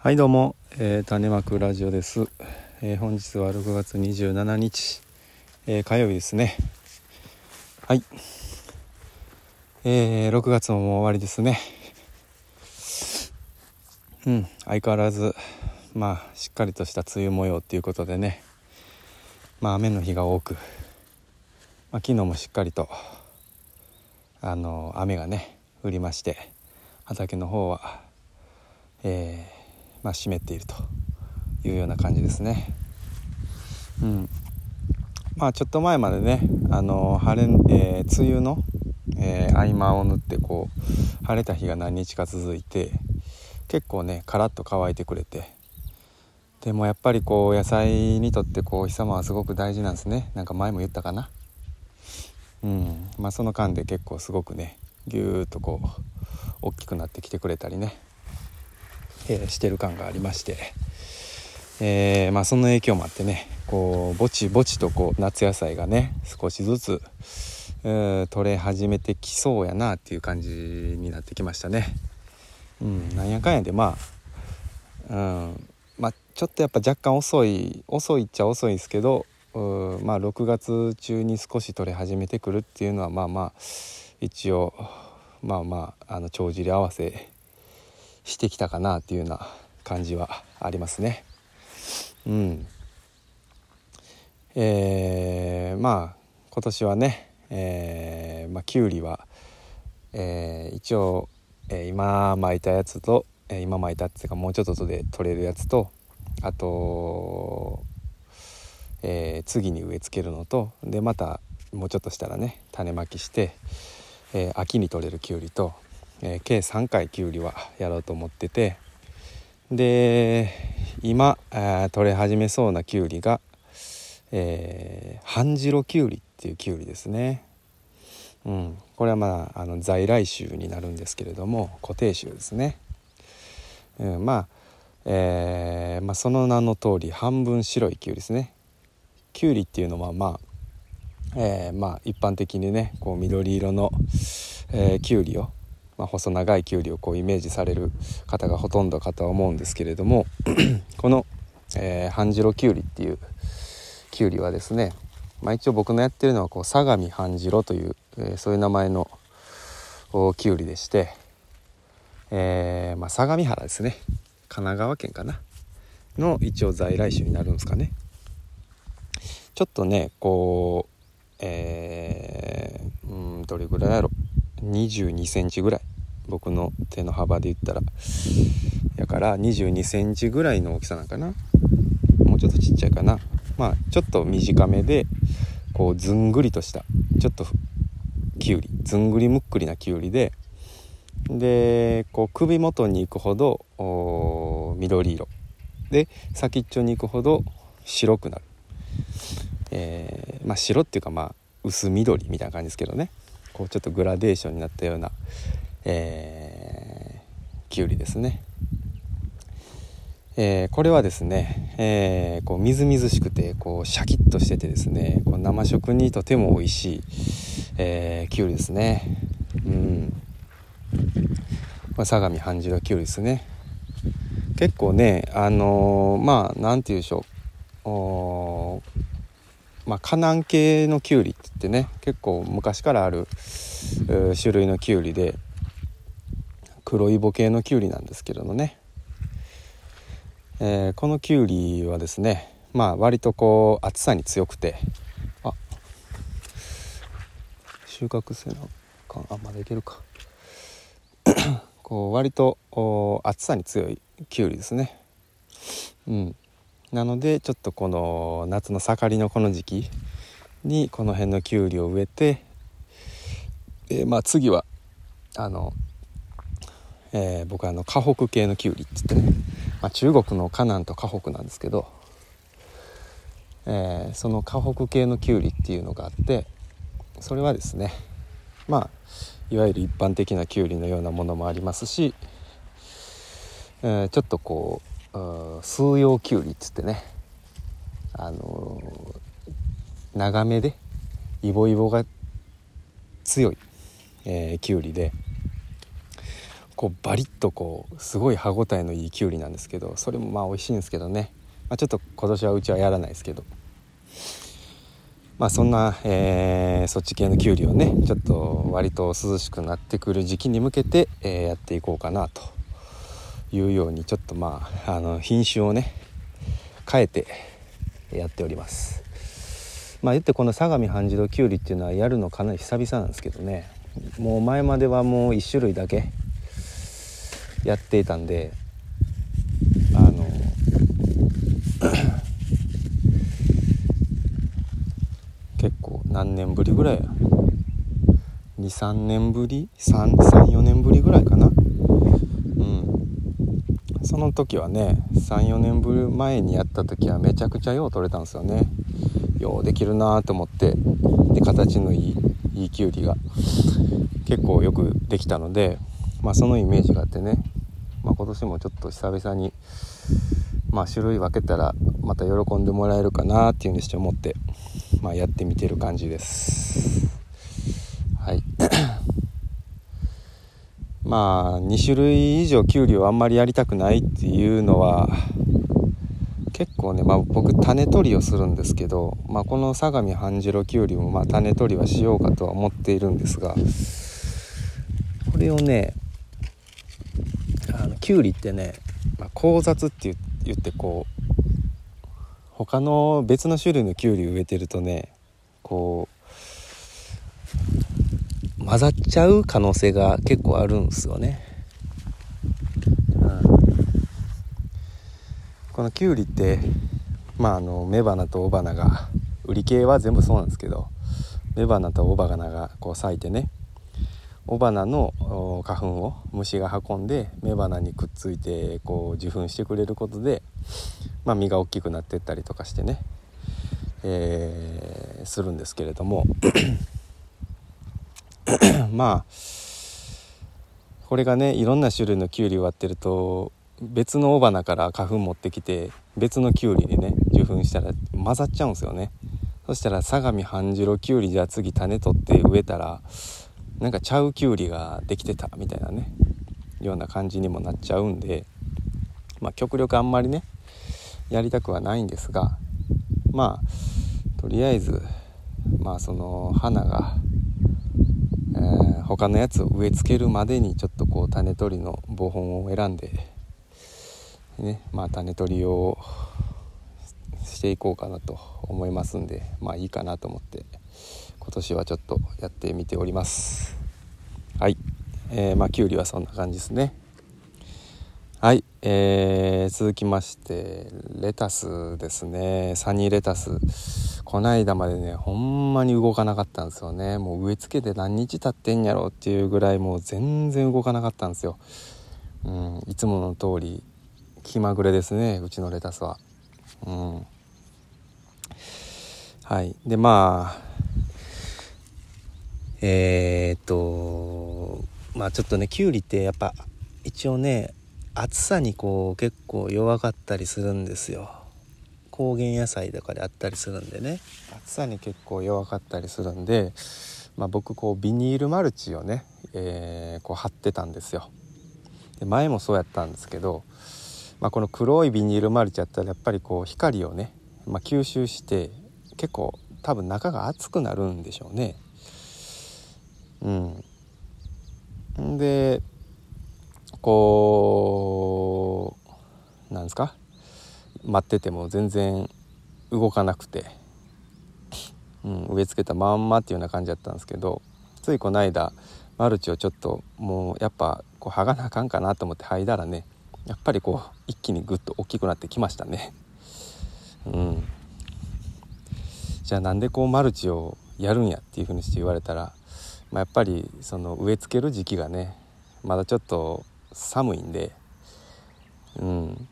はいどうも、えー、種まくラジオです、えー、本日は6月27日、えー、火曜日ですね。はい、えー、6月ももう終わりですね。うん相変わらずまあしっかりとした梅雨模様っていうことでね。まあ雨の日が多く、まあ、昨日もしっかりとあの雨がね降りまして畑の方はえーまあ、湿っているというような感じですね。うん。まあ、ちょっと前までねあの晴れ、えー、梅雨の、えー、合間を縫ってこう晴れた日が何日か続いて結構ねカラッと乾いてくれてでもやっぱりこう野菜にとってこう日様はすごく大事なんですね。なんか前も言ったかな。うん。まあその間で結構すごくねぎゅーっとこう大きくなってきてくれたりね。えー、してる感がありまして、えー、まあ、その影響もあってねこうぼちぼちとこう夏野菜がね少しずつ、えー、取れ始めてきそうやなっていう感じになってきましたね。うん、なんやかんやでまあ、うんまあ、ちょっとやっぱ若干遅い遅いっちゃ遅いですけどまあ6月中に少し取れ始めてくるっていうのはまあまあ一応まあまああの帳尻合わせしてきたかなっていうような感じはありますね。うん。えー、まあ今年はね、えー、まあきゅうりは、えー、一応、えー、今巻いたやつと、えー、今巻いたっていうかもうちょっとで取れるやつとあと、えー、次に植え付けるのとでまたもうちょっとしたらね種まきして、えー、秋に取れるきゅうりとえー、計3回きゅうりはやろうと思っててで今、えー、取れ始めそうなきゅうりが、えー、半白きゅうりっていうきゅうりですね。うん、これはまああの在来種になるんですけれども固定種ですね。うん、まあ、えー、まあ、その名の通り半分白いきゅうりですね。きゅうりっていうのはまあ、えー、まあ一般的にねこう緑色の、えー、きゅうりをまあ、細長いきゅうりをこうイメージされる方がほとんどかとは思うんですけれども この、えー、半白きゅうりっていうきゅうりはですね、まあ、一応僕のやってるのはこう相模半白という、えー、そういう名前のきゅうりでして、えー、まあ、相模原ですね。神奈川県かな。の一応在来種になるんですかね。ちょっとねこうえー、うんどれぐらいやろ2 2センチぐらい。僕の手の幅で言ったら。やから2 2センチぐらいの大きさなんかな。もうちょっとちっちゃいかな。まあちょっと短めでこうずんぐりとしたちょっときゅうり。ずんぐりむっくりなきゅうりででこう首元に行くほど緑色。で先っちょに行くほど白くなる、えー、まあ白っていうかまあ薄緑みたいな感じですけどね。こうちょっとグラデーションになったような、えー、きゅうりですね。えー、これはですね、えー、こうみずみずしくてこうシャキッとしててですねこう生食にとても美味しい、えー、きゅうりですね。うんまあ、相模半白きゅうりですね。結構ねあのー、まあ何て言うでしょうまあ、カナン系のきゅうりって言ってね結構昔からある種類のきゅうりで黒いボ系のきゅうりなんですけれどもね、えー、このきゅうりはですねまあ割とこう暑さに強くてあ収穫せなかあまだいけるか。こう割と暑さに強いきゅうりですね。うん。なのでちょっとこの夏の盛りのこの時期にこの辺のきゅうりを植えて、え、まあ次はあの、え、僕はあの河北系のきゅうりって言ってね、まあ、中国の河南と河北なんですけど、え、その河北系のきゅうりっていうのがあってそれはですねまあいわゆる一般的なきゅうりのようなものもありますし、え、ちょっとこう数葉きゅうりっつってねあのー、長めでイボイボが強い、えー、きゅうりでこうバリッとこうすごい歯ごたえのいいきゅうりなんですけどそれもまあ美味しいんですけどね、まあ、ちょっと今年はうちはやらないですけど。まあそんな、えー、そっち系のきゅうりをねちょっと割と涼しくなってくる時期に向けて、えー、やっていこうかなと。いうようにちょっとまああの品種をね変えてやっております。まあ言ってこの相模半白きゅうりっていうのはやるのかなり久々なんですけどね。もう前まではもう1種類だけやっていたんであの 結構何年ぶりぐらいや？23年ぶり？34年ぶりぐらいかな？その時はね34年ぶり前にやった時はめちゃくちゃよう取れたんですよね。ようできるなと思ってで形のいいいいきゅうりが結構よくできたので、まあ、そのイメージがあってね、まあ、今年もちょっと久々に、まあ、種類分けたらまた喜んでもらえるかなっていうにして思って、まあ、やってみてる感じですはいまあ2種類以上きゅうりをあんまりやりたくないっていうのは結構ね、まあ、僕種取りをするんですけど、まあ、この相模半白きゅうりもま種取りはしようかとは思っているんですがこれをねあのきゅうりってね、まあ、交雑って言ってこう他の別の種類のきゅうり植えてるとねこう混ざっちゃう可能性が結構あるんですよね。うんこのきゅうりってまああの雌花と雄花が売り系は全部そうなんですけど雌花と雄花がこう咲いてね雄花の花粉を虫が運んで雌花にくっついてこう受粉してくれることで、まあ、実が大きくなってったりとかしてね、えー、するんですけれども まあこれがねいろんな種類のきゅうりを割ってると別の雄花から花粉持ってきて別のきゅうりにね受粉したら混ざっちゃうんですよね。そしたら相模半白きゅうりじゃあ次種取って植えたらなんかちゃうきゅうりができてたみたいなねような感じにもなっちゃうんでまあ極力あんまりねやりたくはないんですがまあとりあえずまあその花が、えー、他のやつを植え付けるまでにちょっとこう種取りの防本を選んでねまあ種取りをしていこうかなと思いますんでまあいいかなと思って今年はちょっとやってみております。はい。えー、まあきゅうりはそんな感じですね。はい、えー、続きましてレタスですね。サニーレタス。こないだまでねほんまに動かなかったんですよね。もう植え付けて何日経ってんやろっていうぐらいもう全然動かなかったんですよ。うんいつもの通り気まぐれですねうちのレタスは。うん。はい。でまあえー、っとまあちょっとねきゅうりってやっぱ一応ね暑さにこう結構弱かったりするんですよ。高原野菜とかであったりするんでね。暑さに結構弱かったりするんで、まあ、僕こうビニールマルチをね、えー、こう貼ってたんですよ。で前もそうやったんですけどまあ、この黒いビニールマルチやったらやっぱりこう光をね、まあ、吸収して結構多分中が熱くなるんでしょうね。うん、でこうなんですか？待ってても全然動かなくて、うん、植え付けたまんまっていうような感じだったんですけどついこの間マルチをちょっともうやっぱこう剥がなあかんかなと思って剥いだらねやっぱりこう一気にぐっと大きくなってきましたね。うん、じゃあなんでこうマルチをやるんやっていうふうにして言われたら、まあ、やっぱりその植え付ける時期がねまだちょっと寒いんで、うん、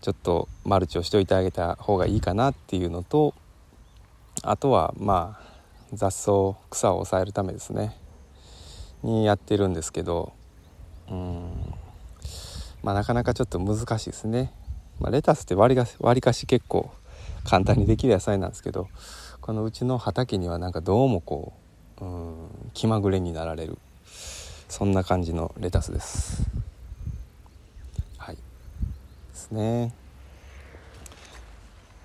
ちょっとマルチをしておいてあげた方がいいかなっていうのとあとはまあ雑草草を抑えるためですね。にやってるんですけど、うん、まあ、なかなかちょっと難しいですね。まあ、レタスって割り割かし結構簡単にできる野菜なんですけどこのうちの畑にはなんかどうもこううん気まぐれになられる。そんな感じのレタスです。ですね。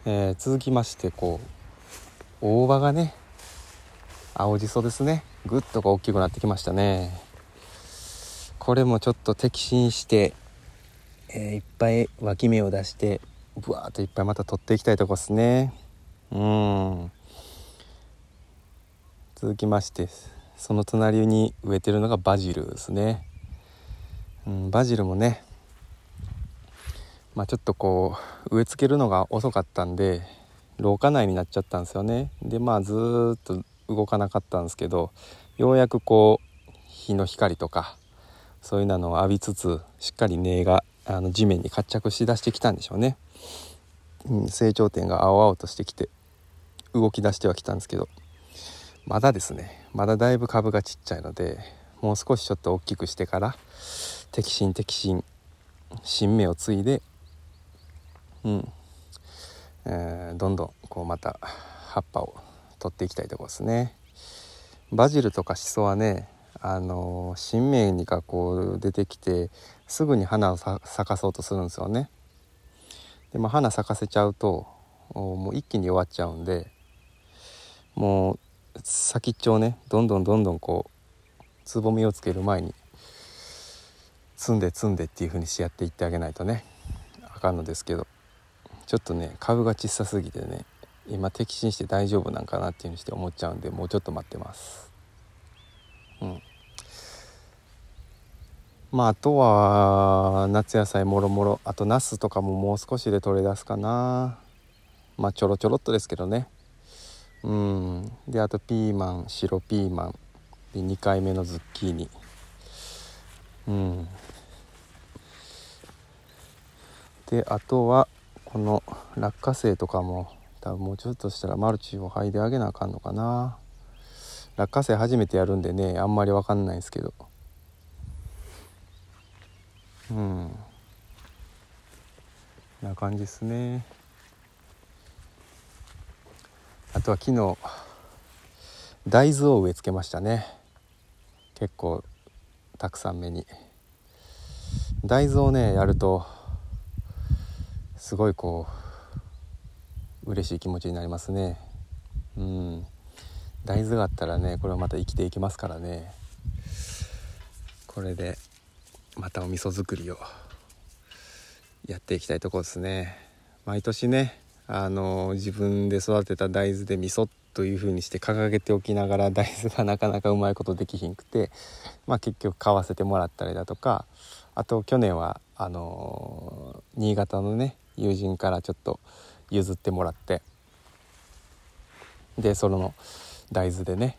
えー、続きましてこう大葉がね青じそですね。ぐっとこう大きくなってきましたね。これもちょっと摘心して、えー、いっぱい脇芽を出してぶわっといっぱいまた取っていきたいとこですね。うん。続きましてその隣に植えてるのがバジルですね、うん、バジルもねまあ、ちょっとこう植え付けるのが遅かったんで廊下内になっちゃったんですよね。でまあずっと動かなかったんですけどようやくこう日の光とかそういうのを浴びつつしっかり根があの地面に活着しだしてきたんでしょうね、うん、成長点が青々としてきて動き出してはきたんですけどまだですね。まだだいぶ株がちっちゃいのでもう少しちょっと大きくしてから摘心摘心新芽を継いでうん。えー、どんどんこうまた葉っぱを取っていきたいところですね。バジルとかシソはねあの新芽にがこう出てきてすぐに花を咲かそうとするんですよね。でも花咲かせちゃうともう一気に弱っちゃうんでもう先っちょをねどんどんどんどんこうつぼみをつける前に摘んで摘んでっていう風にしてやっていってあげないとねあかんのですけど。ちょっとね株が小さすぎてね今摘心して大丈夫なんかなっていうふうにして思っちゃうんでもうちょっと待ってます。うん。まああとは夏野菜もろもろあとナスとかももう少しで取れ出すかな。まあちょろちょろっとですけどね。うん。であとピーマン白ピーマン。で2回目のズッキーニ。うん。であとはこの落花生とかも多分もうちょっとしたらマルチを剥いであげなあかんのかな。落花生初めてやるんでねあんまり分かんないんですけど。うん。な感じですね。あとは昨日大豆を植え付けましたね。結構たくさん目に。大豆をねやるとすごいこう嬉しい気持ちになりますね。うん。大豆があったらねこれはまた生きていきますからね。これでまたお味噌作りをやっていきたいところですね。毎年ねあの自分で育てた大豆で味噌という風にして掲げておきながら大豆がなかなかうまいことできひんくて、まあ、結局買わせてもらったりだとかあと去年はあの新潟のね友人からちょっと譲ってもらってでその大豆でね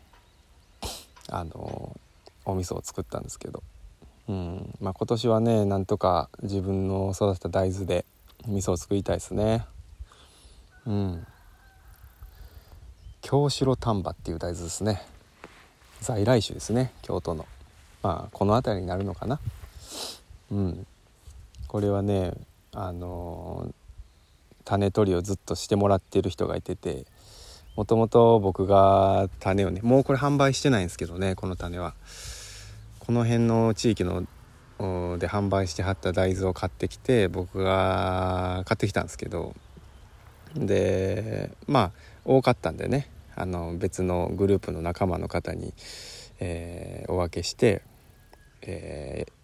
あのお味噌を作ったんですけど、うんまあ、今年はねなんとか自分の育てた大豆で味噌を作りたいですね。うん。京城丹波っていう大豆ですね。在来種ですね京都の。まあこの辺りになるのかな。うん。これはねあの種取りをずっとしてもらってる人がいててもともと僕が種をねもうこれ販売してないんですけどねこの種は。この辺の地域ので販売してはった大豆を買ってきて僕が買ってきたんですけどでまあ多かったんでねあの別のグループの仲間の方に、えー、お分けして、えー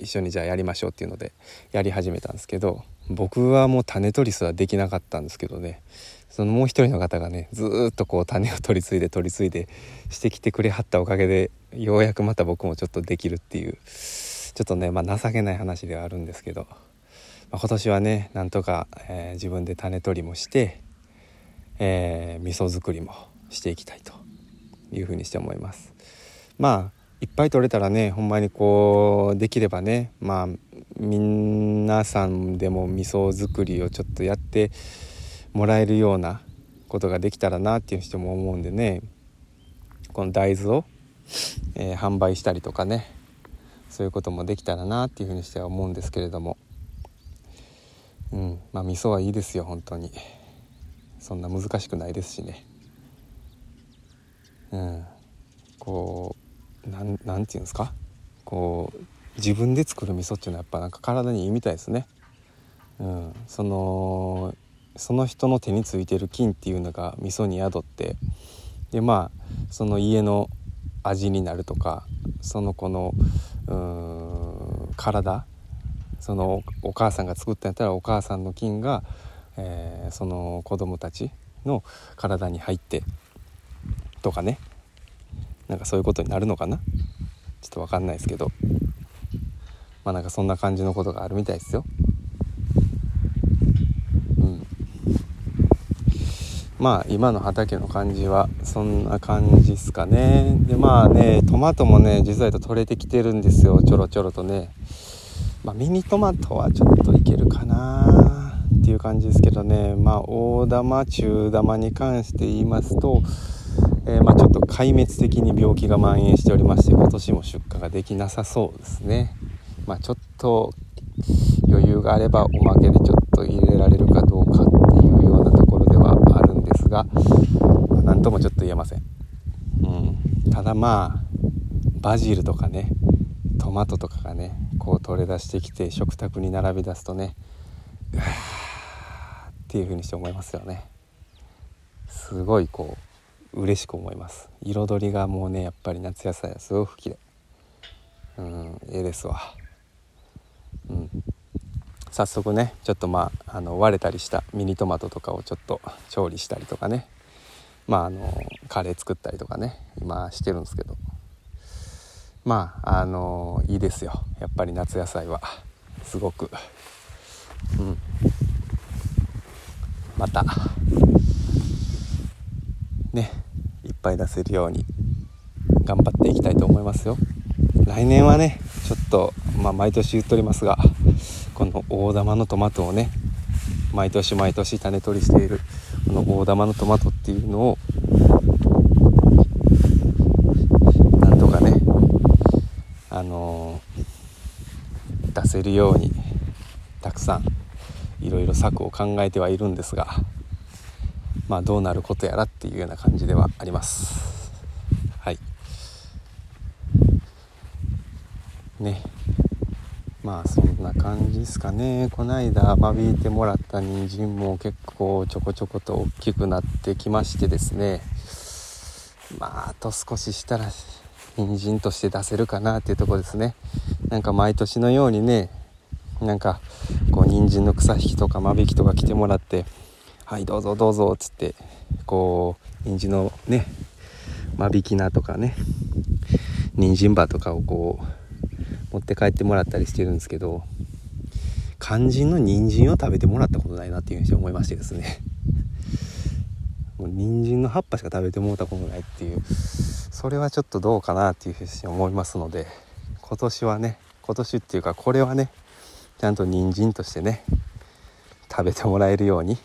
一緒にじゃあやりましょうっていうのでやり始めたんですけど僕はもう種取りすらできなかったんですけどねそのもう一人の方がねずっとこう種を取り継いで取り継いでしてきてくれはったおかげでようやくまた僕もちょっとできるっていうちょっとね、まあ、情けない話ではあるんですけど、まあ、今年はねなんとか、えー、自分で種取りもして、えー、味噌作りもしていきたいというふうにして思います。まあいっぱい取れたらねほんまにこうできればねまあ皆さんでも味噌作りをちょっとやってもらえるようなことができたらなっていう人も思うんでねこの大豆を、えー、販売したりとかねそういうこともできたらなっていうふうにしては思うんですけれども。うんまあ味噌はいいですよ本当に。そんな難しくないですしね。うんこうなんなんていうんですか？こう自分で作る味噌っていうのはやっぱなんか体にいいみたいですね。うん、そのその人の手についてる菌っていうのが味噌に宿ってでまあその家の味になるとかその子の体そのお母さんが作ったんやったらお母さんの菌が、えー、その子供たちの体に入ってとかね。なんかそういうことになるのかな？ちょっと分かんないですけど。まあなんかそんな感じのことがあるみたいですよ。うん。まあ今の畑の感じはそんな感じっすかね。でまあねトマトもね実はと取れてきてるんですよ。ちょろちょろとね。まあ、ミニトマトはちょっといけるかなっていう感じですけどね。まあ大玉中玉に関して言いますと、えー、まあ、ちょっと壊滅的に病気が蔓延しておりまして今年も出荷ができなさそうですね。まあ、ちょっと余裕があればおまけでちょっと入れられるかどうかっていうようなところではあるんですが、まあ、何ともちょっと言えません、うん、ただまあバジルとかねトマトとかがねこう取れ出してきて食卓に並び出すとねうわーっていう風にして思いますよね。すごいこう嬉しく思います。彩りがもうねやっぱり夏野菜はすごく綺麗うんええですわ。うん。早速ねちょっとまああの割れたりしたミニトマトとかをちょっと調理したりとかね。まああのカレー作ったりとかね今してるんですけど。まああのいいですよ。やっぱり夏野菜は。すごく。うん。また。ねいっぱい出せるように頑張っていきたいと思いますよ。来年はねちょっとまあ毎年言っておりますがこの大玉のトマトをね毎年毎年種取りしているこの大玉のトマトっていうのをなんとかねあの出せるようにたくさんいろいろ策を考えてはいるんですがまあどうなることやらっていうような感じではあります。はい。ね。まあそんな感じですかね。こないだ間引いてもらった人参も結構ちょこちょこと大きくなってきましてですね。まああと少ししたら人参として出せるかなっていうとこですね。なんか毎年のようにねなんかこう人参の草引きとか間引きとか来てもらってはいどうぞどうぞっつってこう人参のね間引き菜とかね人参葉とかをこう持って帰ってもらったりしてるんですけど肝心の人参を食べてもらったことないなっていうふうに思いましてですね。もう人参の葉っぱしか食べてもらったことないっていうそれはちょっとどうかなっていうふうに思いますので今年はね今年っていうかこれはねちゃんと人参としてね食べてもらえるように、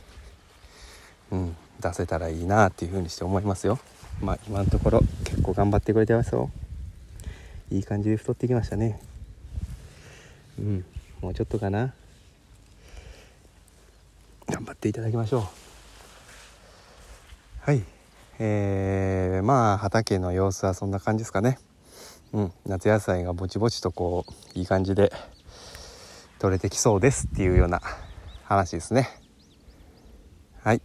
うん、出せたらいいなっていうふうにして思いますよ。まあ今のところ結構頑張ってくれてますよ。いい感じで太ってきましたね。うんもうちょっとかな。頑張っていただきましょう。はい。えー、まあ畑の様子はそんな感じですかね。うん夏野菜がぼちぼちとこういい感じで取れてきそうですっていうような話ですねはい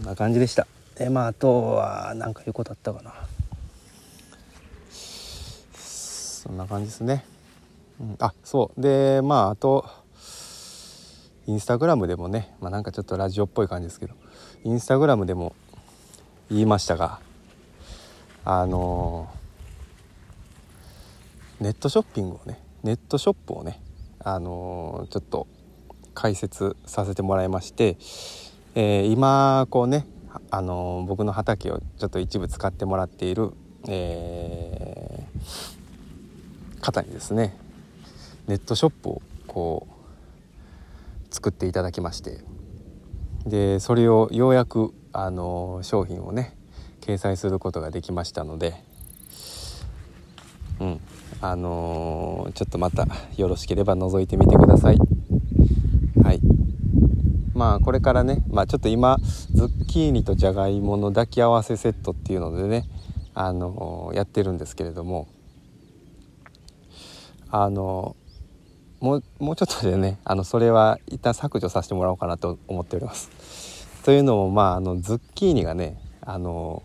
んな感じでした。えまああとは何か言うことあったかな。そんな感じですね、うん、あそう。でまああとインスタグラムでもね、まあ、なんかちょっとラジオっぽい感じですけどインスタグラムでも言いましたがあのネットショッピングをねネットショップをねあのちょっと解説させてもらいまして、えー、今こうねあの僕の畑をちょっと一部使ってもらっている、えー、方にですねネットショップをこう作っていただきましてでそれをようやくあの商品をね掲載することができましたのでうんあのー、ちょっとまたよろしければ覗いてみてください。まあこれからねまあちょっと今ズッキーニとじゃがいもの抱き合わせセットっていうのでねあのやってるんですけれどもあのもうもうちょっとでねあのそれは一旦削除させてもらおうかなと思っております。というのもまああのズッキーニがねあの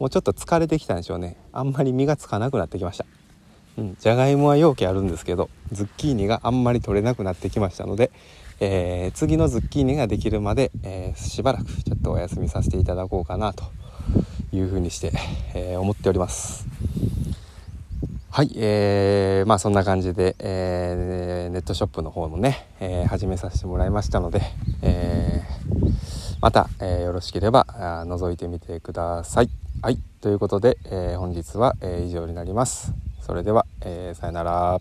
もうちょっと疲れてきたんでしょうねあんまり実がつかなくなってきました。うん、じゃがいもは容器あるんですけどズッキーニがあんまり取れなくなってきましたので、えー、次のズッキーニができるまで、えー、しばらくちょっとお休みさせていただこうかなというふうにして、えー、思っております。はい、えー、まあそんな感じで、えー、ネットショップの方もね、えー、始めさせてもらいましたので、えー、また、えー、よろしければ覗いてみてください。はい、ということで、えー、本日は、えー、以上になります。それでは、えー、さよなら。